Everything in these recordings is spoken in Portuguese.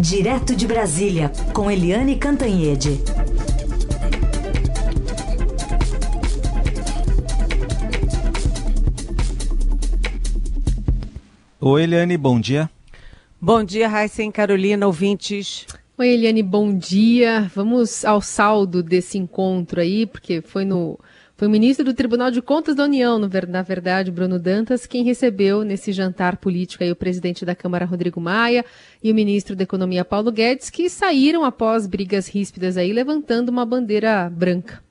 Direto de Brasília, com Eliane Cantanhede. Oi, Eliane, bom dia. Bom dia, Raíssa e Carolina, ouvintes. Oi, Eliane, bom dia. Vamos ao saldo desse encontro aí, porque foi no foi o ministro do Tribunal de Contas da União, na verdade, Bruno Dantas, quem recebeu nesse jantar político aí o presidente da Câmara, Rodrigo Maia, e o ministro da Economia, Paulo Guedes, que saíram após brigas ríspidas aí, levantando uma bandeira branca.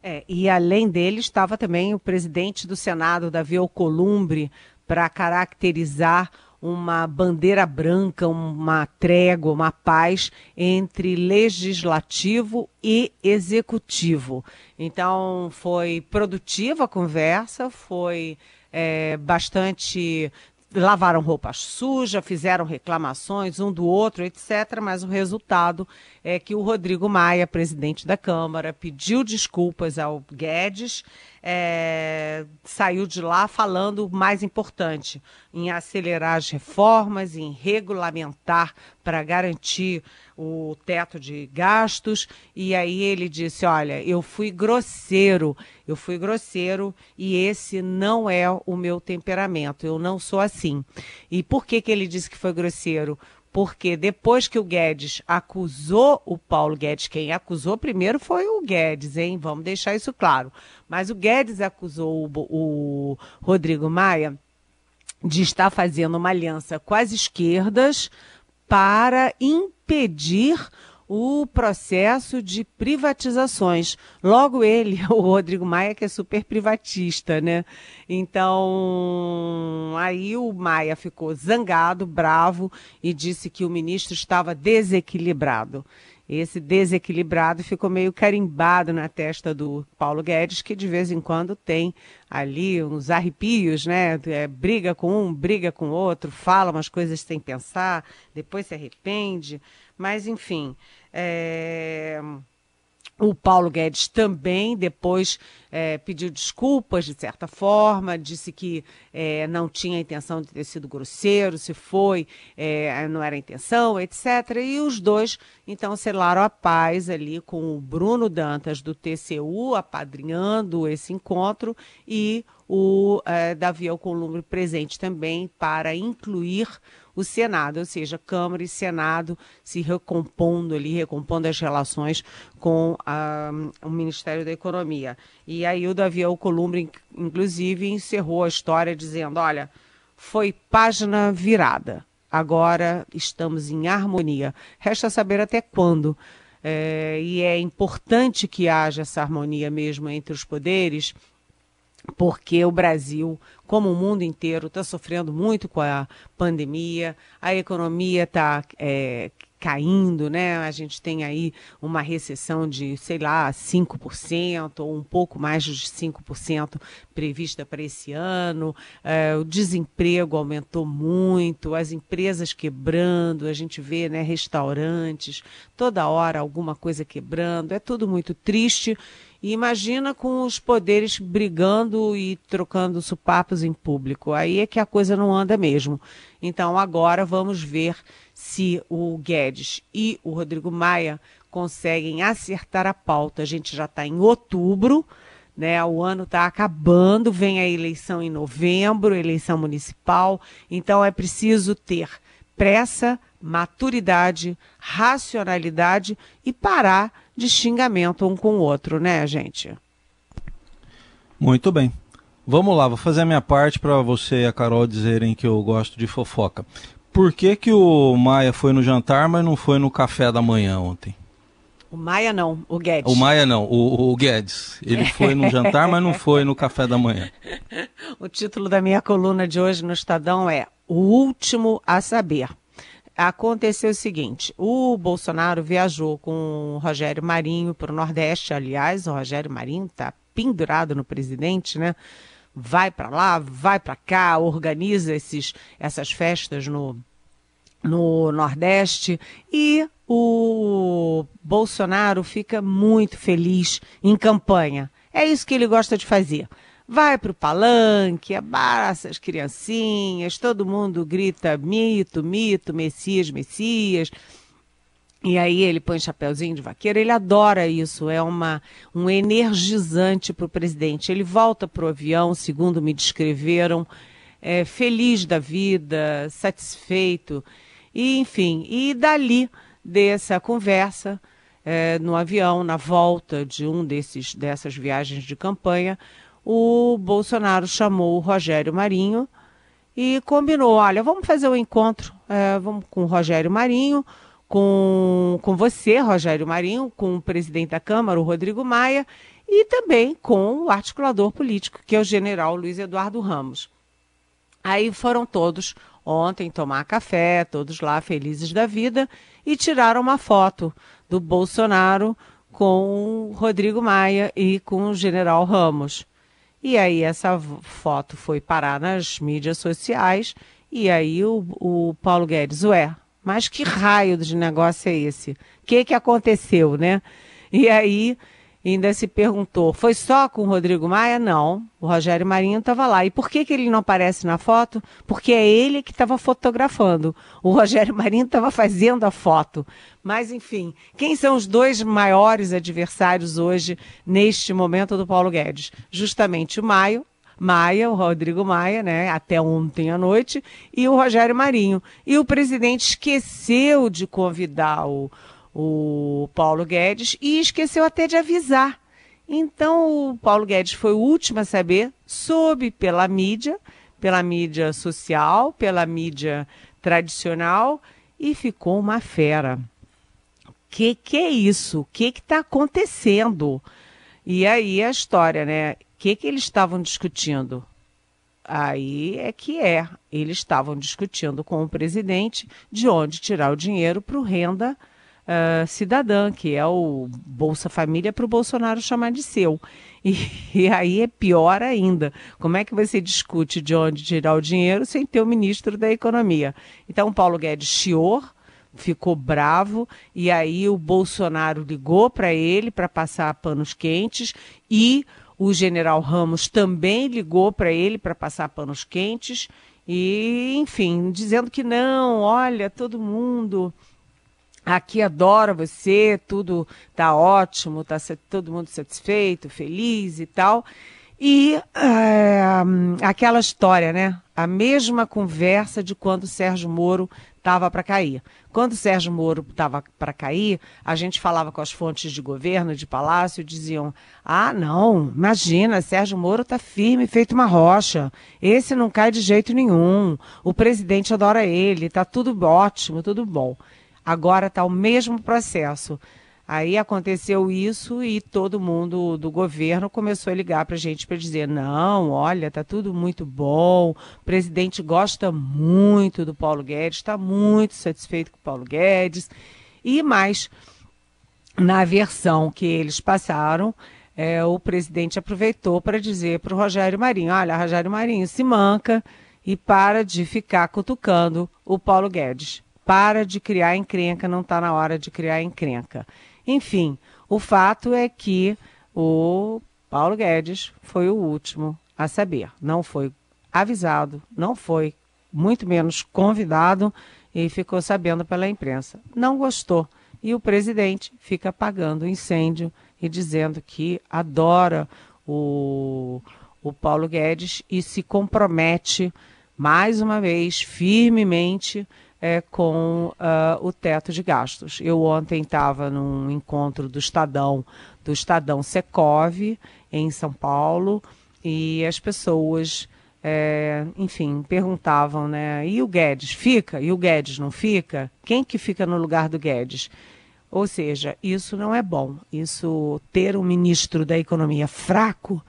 É, e além dele estava também o presidente do Senado, Davi Alcolumbre, para caracterizar uma bandeira branca, uma trégua, uma paz entre legislativo e executivo. Então, foi produtiva a conversa, foi é, bastante lavaram roupa suja, fizeram reclamações um do outro, etc. Mas o resultado é que o Rodrigo Maia, presidente da Câmara, pediu desculpas ao Guedes, é, saiu de lá falando o mais importante, em acelerar as reformas, em regulamentar para garantir o teto de gastos. E aí ele disse: Olha, eu fui grosseiro, eu fui grosseiro e esse não é o meu temperamento, eu não sou assim. E por que, que ele disse que foi grosseiro? porque depois que o Guedes acusou o Paulo Guedes, quem acusou primeiro foi o Guedes, hein? Vamos deixar isso claro. Mas o Guedes acusou o, o Rodrigo Maia de estar fazendo uma aliança com as esquerdas para impedir o processo de privatizações. Logo ele, o Rodrigo Maia, que é super privatista, né? Então, aí o Maia ficou zangado, bravo e disse que o ministro estava desequilibrado. Esse desequilibrado ficou meio carimbado na testa do Paulo Guedes, que de vez em quando tem ali uns arrepios, né? É, briga com um, briga com outro, fala umas coisas sem pensar, depois se arrepende. Mas, enfim. É... O Paulo Guedes também depois é, pediu desculpas, de certa forma, disse que é, não tinha intenção de ter sido grosseiro, se foi, é, não era intenção, etc. E os dois, então, selaram a paz ali com o Bruno Dantas, do TCU, apadrinhando esse encontro, e o é, Davi Alcolumbre presente também para incluir o Senado, ou seja, Câmara e Senado se recompondo ali, recompondo as relações com o Ministério da Economia. E aí o Davi Alcolumbre, inclusive, encerrou a história dizendo, olha, foi página virada. Agora estamos em harmonia. Resta saber até quando. É, e é importante que haja essa harmonia mesmo entre os poderes, porque o Brasil, como o mundo inteiro, está sofrendo muito com a pandemia, a economia está é, caindo, né? A gente tem aí uma recessão de, sei lá, 5% ou um pouco mais de 5% prevista para esse ano. É, o desemprego aumentou muito, as empresas quebrando, a gente vê, né, restaurantes, toda hora alguma coisa quebrando. É tudo muito triste. E imagina com os poderes brigando e trocando supapos em público. Aí é que a coisa não anda mesmo. Então agora vamos ver se o Guedes e o Rodrigo Maia conseguem acertar a pauta. A gente já está em outubro, né? O ano está acabando, vem a eleição em novembro, eleição municipal. Então é preciso ter pressa, maturidade, racionalidade e parar de xingamento um com o outro, né, gente? Muito bem. Vamos lá, vou fazer a minha parte para você e a Carol dizerem que eu gosto de fofoca por que, que o Maia foi no jantar, mas não foi no café da manhã ontem? O Maia não, o Guedes. O Maia não, o, o Guedes. Ele foi no jantar, mas não foi no café da manhã. O título da minha coluna de hoje no Estadão é O Último a Saber. Aconteceu o seguinte: o Bolsonaro viajou com o Rogério Marinho para o Nordeste. Aliás, o Rogério Marinho está pendurado no presidente, né? vai para lá, vai para cá, organiza esses, essas festas no, no Nordeste e o Bolsonaro fica muito feliz em campanha. É isso que ele gosta de fazer. Vai para o palanque, abraça as criancinhas, todo mundo grita mito, mito, Messias, Messias. E aí ele põe chapéuzinho de vaqueiro, ele adora isso, é uma, um energizante para o presidente. Ele volta para o avião, segundo me descreveram, é, feliz da vida, satisfeito, e enfim, e dali dessa conversa é, no avião, na volta de um desses dessas viagens de campanha, o Bolsonaro chamou o Rogério Marinho e combinou, olha, vamos fazer um encontro, é, vamos com o Rogério Marinho, com, com você, Rogério Marinho, com o presidente da Câmara, o Rodrigo Maia, e também com o articulador político, que é o general Luiz Eduardo Ramos. Aí foram todos ontem tomar café, todos lá felizes da vida, e tiraram uma foto do Bolsonaro com o Rodrigo Maia e com o general Ramos. E aí essa foto foi parar nas mídias sociais, e aí o, o Paulo Guedes, ué, mas que raio de negócio é esse? O que, que aconteceu, né? E aí ainda se perguntou, foi só com o Rodrigo Maia? Não, o Rogério Marinho estava lá. E por que, que ele não aparece na foto? Porque é ele que estava fotografando. O Rogério Marinho estava fazendo a foto. Mas, enfim, quem são os dois maiores adversários hoje, neste momento, do Paulo Guedes? Justamente o Maio, Maia, o Rodrigo Maia, né, até ontem à noite, e o Rogério Marinho. E o presidente esqueceu de convidar o, o Paulo Guedes e esqueceu até de avisar. Então, o Paulo Guedes foi o último a saber, soube pela mídia, pela mídia social, pela mídia tradicional, e ficou uma fera. Que que é isso? O que está acontecendo? E aí a história, né? que, que eles estavam discutindo? Aí é que é. Eles estavam discutindo com o presidente de onde tirar o dinheiro para o renda uh, cidadã, que é o Bolsa Família para o Bolsonaro chamar de seu. E, e, aí é pior ainda. Como é que você discute de onde tirar o dinheiro sem ter o ministro da Economia? Então, Paulo Guedes chiou, ficou bravo, e aí o Bolsonaro ligou para ele para passar panos quentes e o general Ramos também ligou para ele para passar panos quentes e, enfim, dizendo que não, olha, todo mundo aqui adora você, tudo tá ótimo, tá todo mundo satisfeito, feliz e tal. E é, aquela história, né? A mesma conversa de quando Sérgio Moro estava para cair. Quando Sérgio Moro estava para cair, a gente falava com as fontes de governo, de palácio, diziam: ah, não, imagina, Sérgio Moro está firme, feito uma rocha. Esse não cai de jeito nenhum. O presidente adora ele, está tudo ótimo, tudo bom. Agora está o mesmo processo. Aí aconteceu isso e todo mundo do governo começou a ligar para a gente para dizer: não, olha, tá tudo muito bom, o presidente gosta muito do Paulo Guedes, está muito satisfeito com o Paulo Guedes. E mais, na versão que eles passaram, é, o presidente aproveitou para dizer para o Rogério Marinho: olha, Rogério Marinho, se manca e para de ficar cutucando o Paulo Guedes. Para de criar encrenca, não está na hora de criar encrenca. Enfim, o fato é que o Paulo Guedes foi o último a saber. Não foi avisado, não foi, muito menos convidado e ficou sabendo pela imprensa. Não gostou. E o presidente fica apagando o incêndio e dizendo que adora o, o Paulo Guedes e se compromete mais uma vez firmemente é, com uh, o teto de gastos. Eu ontem estava num encontro do Estadão, do Estadão Secov, em São Paulo, e as pessoas, é, enfim, perguntavam, né? E o Guedes fica? E o Guedes não fica? Quem que fica no lugar do Guedes? Ou seja, isso não é bom. Isso ter um ministro da economia fraco,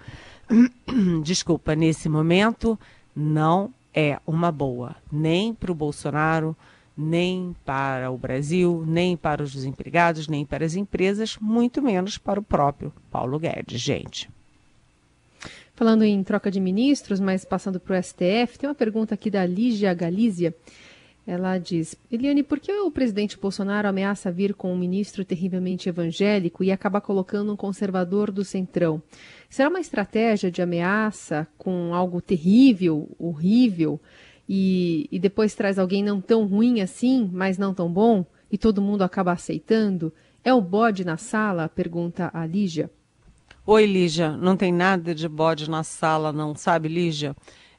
desculpa, nesse momento, não é uma boa, nem para o Bolsonaro, nem para o Brasil, nem para os desempregados, nem para as empresas, muito menos para o próprio Paulo Guedes, gente. Falando em troca de ministros, mas passando para o STF, tem uma pergunta aqui da Lígia Galícia. Ela diz: Eliane, por que o presidente Bolsonaro ameaça vir com um ministro terrivelmente evangélico e acaba colocando um conservador do centrão? Será uma estratégia de ameaça com algo terrível, horrível, e, e depois traz alguém não tão ruim assim, mas não tão bom, e todo mundo acaba aceitando? É o bode na sala? pergunta a Lígia. Oi, Lígia. Não tem nada de bode na sala, não, sabe, Lígia?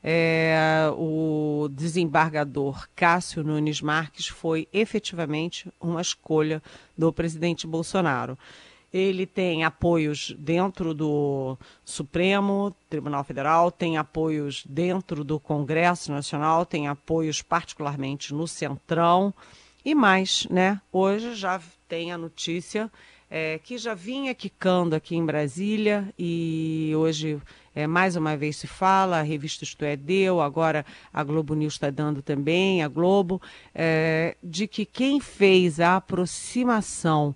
É, o desembargador Cássio Nunes Marques foi efetivamente uma escolha do presidente Bolsonaro. Ele tem apoios dentro do Supremo Tribunal Federal, tem apoios dentro do Congresso Nacional, tem apoios particularmente no Centrão e mais, né? Hoje já tem a notícia é, que já vinha quicando aqui em Brasília e hoje é, mais uma vez se fala, a revista Isto é deu, agora a Globo News está dando também, a Globo, é, de que quem fez a aproximação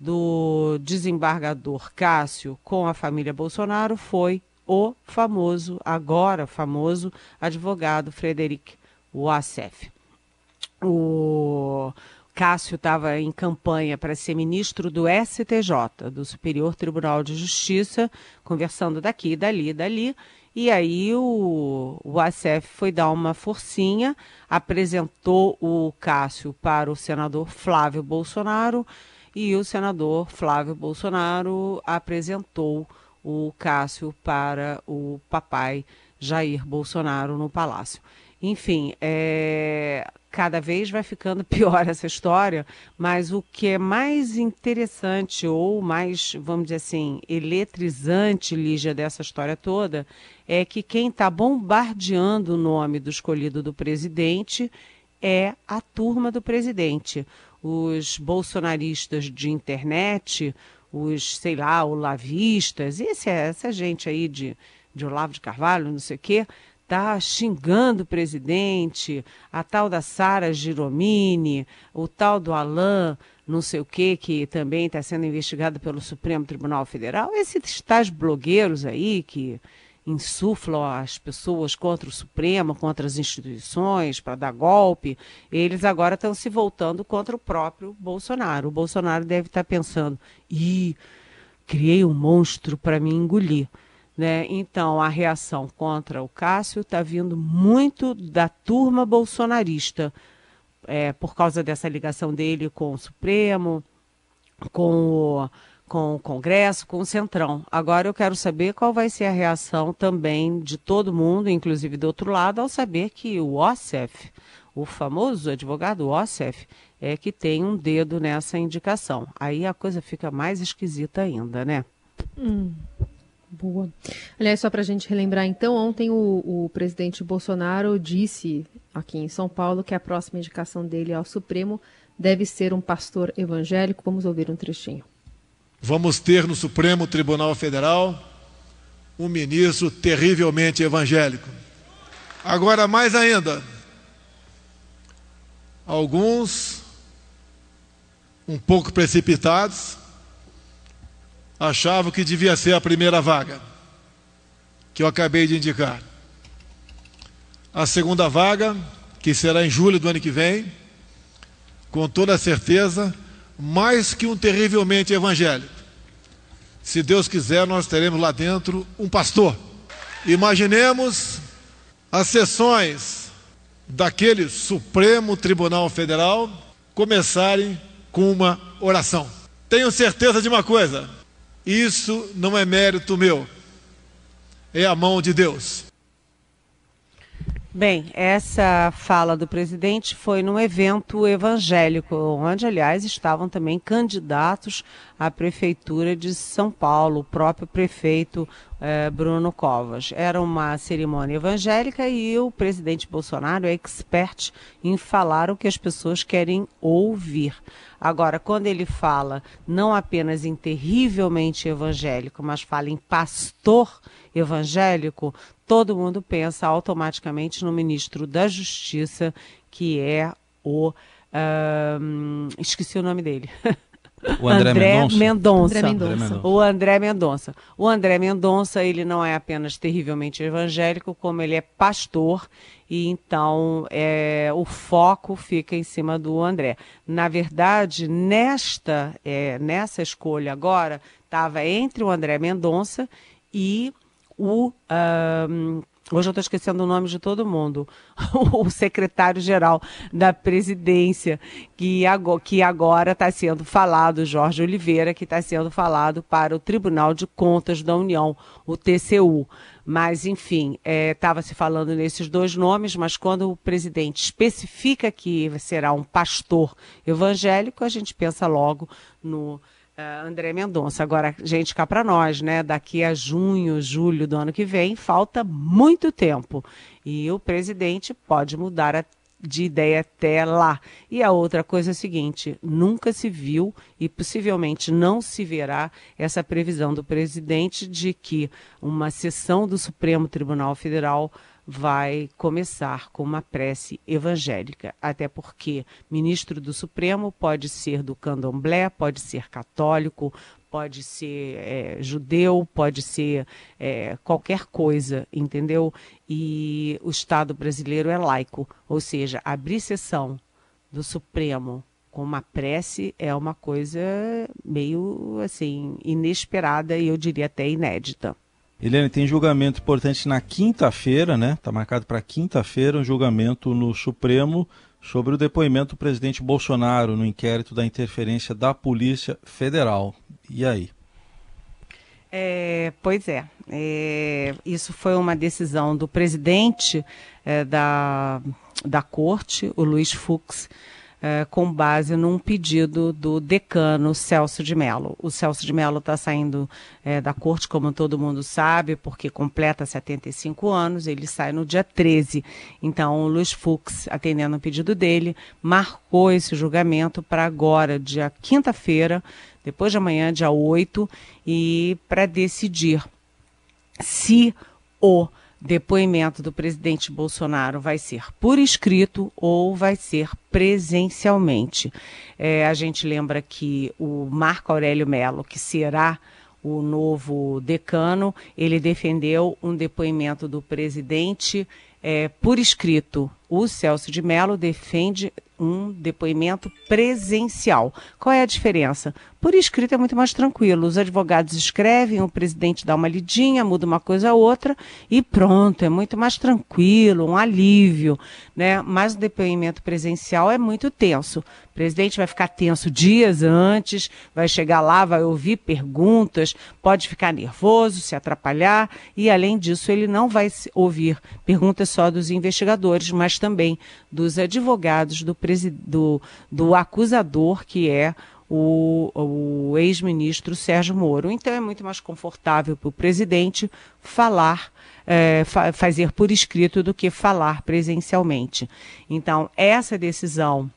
do desembargador Cássio com a família Bolsonaro foi o famoso, agora famoso, advogado Frederic Wassef. O Cássio estava em campanha para ser ministro do STJ, do Superior Tribunal de Justiça, conversando daqui, dali, dali. E aí o, o ACF foi dar uma forcinha, apresentou o Cássio para o senador Flávio Bolsonaro e o senador Flávio Bolsonaro apresentou o Cássio para o papai Jair Bolsonaro no Palácio. Enfim, é, cada vez vai ficando pior essa história, mas o que é mais interessante ou mais, vamos dizer assim, eletrizante, Lígia, dessa história toda, é que quem está bombardeando o nome do escolhido do presidente é a turma do presidente. Os bolsonaristas de internet, os, sei lá, olavistas, esse, essa gente aí de, de Olavo de Carvalho, não sei o quê, está xingando o presidente, a tal da Sara Giromini, o tal do Alain, não sei o que, que também está sendo investigado pelo Supremo Tribunal Federal. Esses tais blogueiros aí que insuflam as pessoas contra o Supremo, contra as instituições, para dar golpe, eles agora estão se voltando contra o próprio Bolsonaro. O Bolsonaro deve estar tá pensando, ih, criei um monstro para me engolir. Né? Então, a reação contra o Cássio está vindo muito da turma bolsonarista, é, por causa dessa ligação dele com o Supremo, com o, com o Congresso, com o Centrão. Agora eu quero saber qual vai ser a reação também de todo mundo, inclusive do outro lado, ao saber que o OSEF, o famoso advogado OSEF, é que tem um dedo nessa indicação. Aí a coisa fica mais esquisita ainda, né? Hum. Boa. Aliás, só para a gente relembrar, então, ontem o, o, presidente Bolsonaro disse aqui em São Paulo que a próxima indicação dele ao Supremo deve ser um pastor evangélico. Vamos ouvir um trechinho. Vamos ter no Supremo Tribunal Federal um ministro terrivelmente evangélico. Agora, mais ainda, alguns um pouco precipitados achavam que devia ser a primeira vaga, que eu acabei de indicar. A segunda vaga, que será em julho do ano que vem, com toda certeza, mais que um terrivelmente evangélico. Se Deus quiser, nós teremos lá dentro um pastor. Imaginemos as sessões daquele Supremo Tribunal Federal começarem com uma oração. Tenho certeza de uma coisa: isso não é mérito meu, é a mão de Deus. Bem, essa fala do presidente foi num evento evangélico, onde, aliás, estavam também candidatos à prefeitura de São Paulo, o próprio prefeito eh, Bruno Covas. Era uma cerimônia evangélica e o presidente Bolsonaro é expert em falar o que as pessoas querem ouvir. Agora, quando ele fala não apenas em terrivelmente evangélico, mas fala em pastor evangélico, todo mundo pensa automaticamente no ministro da Justiça, que é o. Uh, esqueci o nome dele. O André, André Mendonça. Mendonça. André Mendonça. O André Mendonça. O André Mendonça, ele não é apenas terrivelmente evangélico, como ele é pastor, e então é, o foco fica em cima do André. Na verdade, nesta, é, nessa escolha agora, estava entre o André Mendonça e o. ahm, Hoje eu estou esquecendo o nome de todo mundo. O secretário-geral da presidência, que agora, está sendo falado, Jorge Oliveira, que está sendo falado para o Tribunal de Contas da União, o TCU. Mas, enfim, estava se falando nesses dois nomes, mas quando o presidente especifica que será um pastor evangélico, a gente pensa logo no Uh, André Mendonça. Agora, gente, cá para nós, né? Daqui a junho, julho do ano que vem, falta muito tempo. E o presidente pode mudar a, de ideia até lá. E a outra coisa é a seguinte: nunca se viu e possivelmente não se verá essa previsão do presidente de que uma sessão do Supremo Tribunal Federal vai começar com uma prece evangélica, até porque ministro do Supremo pode ser do candomblé, pode ser católico, pode ser é, judeu, pode ser é, qualquer coisa, entendeu? E o Estado brasileiro é laico, ou seja, abrir sessão do Supremo com uma prece é uma coisa meio assim inesperada e eu diria até inédita. Eliane, tem julgamento importante na quinta-feira, né? Está marcado para quinta-feira um julgamento no Supremo sobre o depoimento do presidente Bolsonaro no inquérito da interferência da Polícia Federal. E aí? É, pois é, é, isso foi uma decisão do presidente é, da, da corte, o Luiz Fux, é, com base num pedido do decano Celso de Mello. O Celso de Mello está saindo é, da corte, como todo mundo sabe, porque completa 75 anos, ele sai no dia 13. Então, o Luiz Fux, atendendo o pedido dele, marcou esse julgamento para agora, dia quinta-feira, depois de amanhã, dia 8, e para decidir se o depoimento do presidente Bolsonaro vai ser por escrito ou vai ser presencialmente. É, a gente lembra que o Marco Aurélio Melo, que será o novo decano, ele defendeu um depoimento do presidente é, por escrito. O Celso de Mello defende um depoimento presencial. Qual é a diferença? Por escrito é muito mais tranquilo. Os advogados escrevem, o presidente dá uma lidinha, muda uma coisa ou outra e pronto, é muito mais tranquilo, um alívio, né? Mas o depoimento presencial é muito tenso. O presidente vai ficar tenso dias antes, vai chegar lá, vai ouvir perguntas, pode ficar nervoso, se atrapalhar e além disso ele não vai ouvir perguntas só dos investigadores, mas também dos advogados do, do, do acusador, que é o, o ex-ministro Sérgio Moro. Então é muito mais confortável para o presidente falar, é, fa fazer por escrito do que falar presencialmente. Então, essa decisão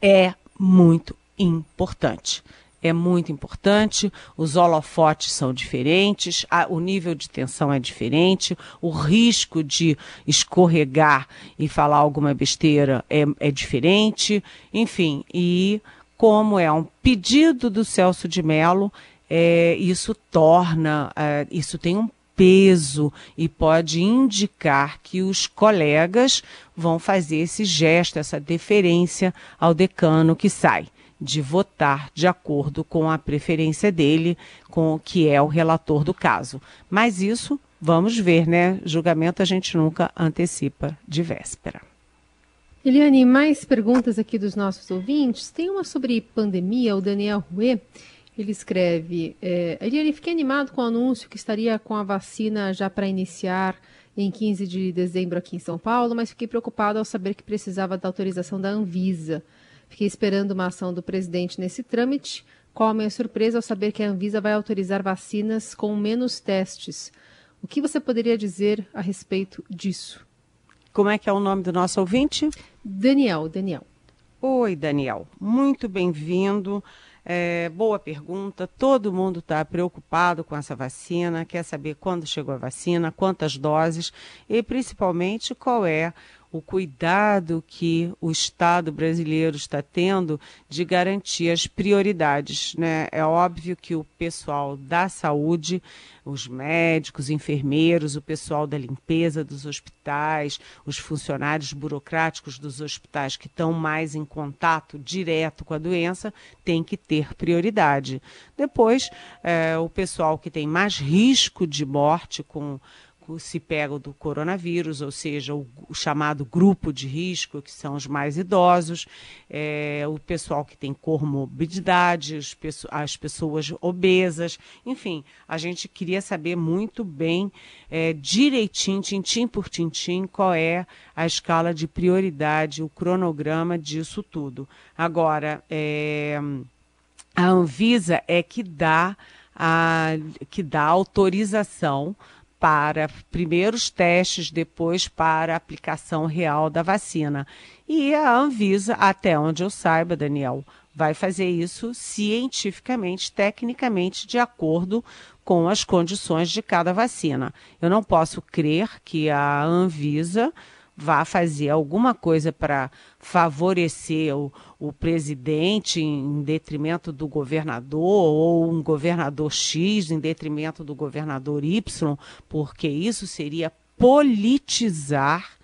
é muito importante é muito importante, os holofotes são diferentes, a, o nível de tensão é diferente, o risco de escorregar e falar alguma besteira é, é diferente, enfim, e como é um pedido do Celso de Mello, é, isso torna, é, isso tem um peso e pode indicar que os colegas vão fazer esse gesto, essa deferência ao decano que sai de votar de acordo com a preferência dele, com o que é o relator do caso. Mas isso, vamos ver, né? Julgamento a gente nunca antecipa de véspera. Eliane, mais perguntas aqui dos nossos ouvintes. Tem uma sobre pandemia, o Daniel Rue. Ele escreve: é, Eliane, fiquei animado com o anúncio que estaria com a vacina já para iniciar em 15 de dezembro aqui em São Paulo, mas fiquei preocupado ao saber que precisava da autorização da Anvisa. Fiquei esperando uma ação do presidente nesse trâmite. Qual a minha surpresa ao saber que a Anvisa vai autorizar vacinas com menos testes? O que você poderia dizer a respeito disso? Como é que é o nome do nosso ouvinte? Daniel, Daniel. Oi, Daniel. Muito bem-vindo. É, boa pergunta. Todo mundo está preocupado com essa vacina, quer saber quando chegou a vacina, quantas doses e principalmente qual é o cuidado que o Estado brasileiro está tendo de garantir as prioridades. Né? É óbvio que o pessoal da saúde, os médicos, enfermeiros, o pessoal da limpeza dos hospitais, os funcionários burocráticos dos hospitais que estão mais em contato direto com a doença, tem que ter prioridade. Depois, é, o pessoal que tem mais risco de morte com se pega do coronavírus, ou seja, o, chamado grupo de risco, que são os mais idosos, é, o pessoal que tem comorbidade, as pessoas obesas, enfim, a gente queria saber muito bem, é, direitinho, tintim por tintim, qual é a escala de prioridade, o cronograma disso tudo. Agora, é, a Anvisa é que dá a, que dá autorização para primeiros testes, depois para aplicação real da vacina. E a Anvisa, até onde eu saiba, Daniel, vai fazer isso cientificamente, tecnicamente, de acordo com as condições de cada vacina. Eu não posso crer que a Anvisa vá fazer alguma coisa para favorecer o, o presidente em detrimento do governador, ou um governador X em detrimento do governador Y, porque isso seria politizar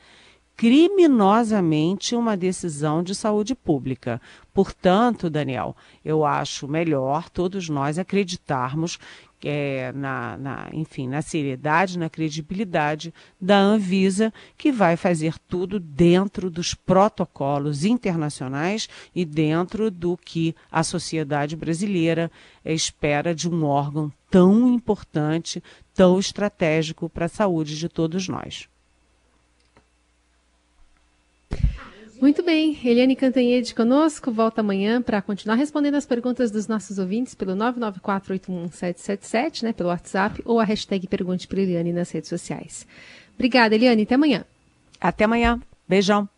criminosamente uma decisão de saúde pública. Portanto, Daniel, eu acho melhor todos nós acreditarmos é, na, na, enfim, na seriedade, na credibilidade da Anvisa, que vai fazer tudo dentro dos protocolos internacionais e dentro do que a sociedade brasileira espera de um órgão tão importante, tão estratégico para a saúde de todos nós. Muito bem, Eliane Cantanhede conosco, volta amanhã para continuar respondendo as perguntas dos nossos ouvintes pelo 994811777, né, pelo WhatsApp, ou a hashtag Pergunte para Eliane nas redes sociais. Obrigada, Eliane, até amanhã. Até amanhã, beijão.